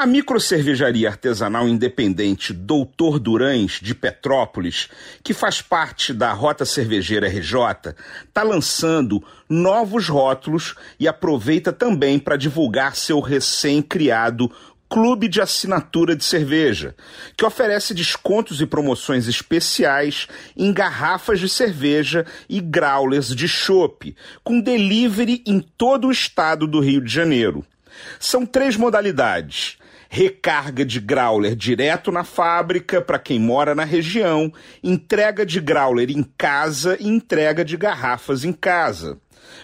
A microcervejaria artesanal independente Doutor Durães, de Petrópolis, que faz parte da Rota Cervejeira RJ, está lançando novos rótulos e aproveita também para divulgar seu recém-criado Clube de Assinatura de Cerveja, que oferece descontos e promoções especiais em garrafas de cerveja e growlers de chopp, com delivery em todo o estado do Rio de Janeiro. São três modalidades: recarga de growler direto na fábrica para quem mora na região, entrega de growler em casa e entrega de garrafas em casa.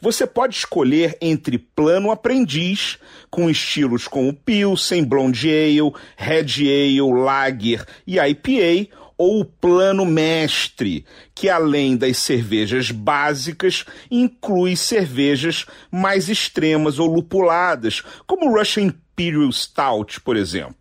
Você pode escolher entre plano aprendiz, com estilos como Pilsen, Blonde Ale, Red Ale, Lager e IPA, ou o plano mestre, que além das cervejas básicas, inclui cervejas mais extremas ou lupuladas, como Russian Imperial Stout, por exemplo.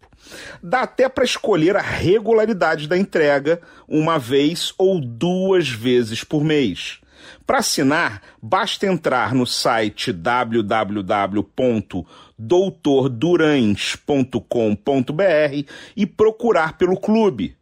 Dá até para escolher a regularidade da entrega, uma vez ou duas vezes por mês. Para assinar, basta entrar no site www.doutordurães.com.br e procurar pelo clube.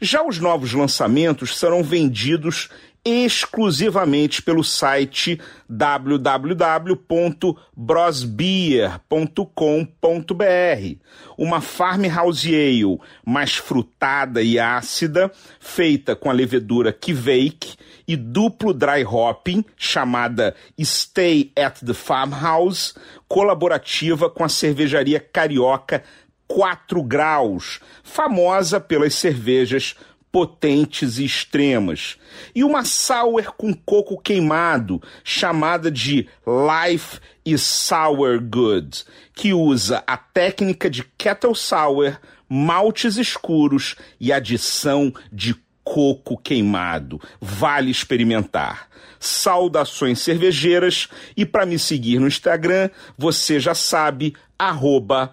Já os novos lançamentos serão vendidos exclusivamente pelo site www.brosbeer.com.br, uma farmhouse ale mais frutada e ácida, feita com a levedura Kveik e duplo dry hopping, chamada Stay at the Farmhouse, colaborativa com a cervejaria carioca 4 graus, famosa pelas cervejas potentes e extremas, e uma sour com coco queimado, chamada de Life is Sour Good, que usa a técnica de kettle sour, maltes escuros e adição de coco queimado. Vale experimentar. Saudações cervejeiras e para me seguir no Instagram, você já sabe, arroba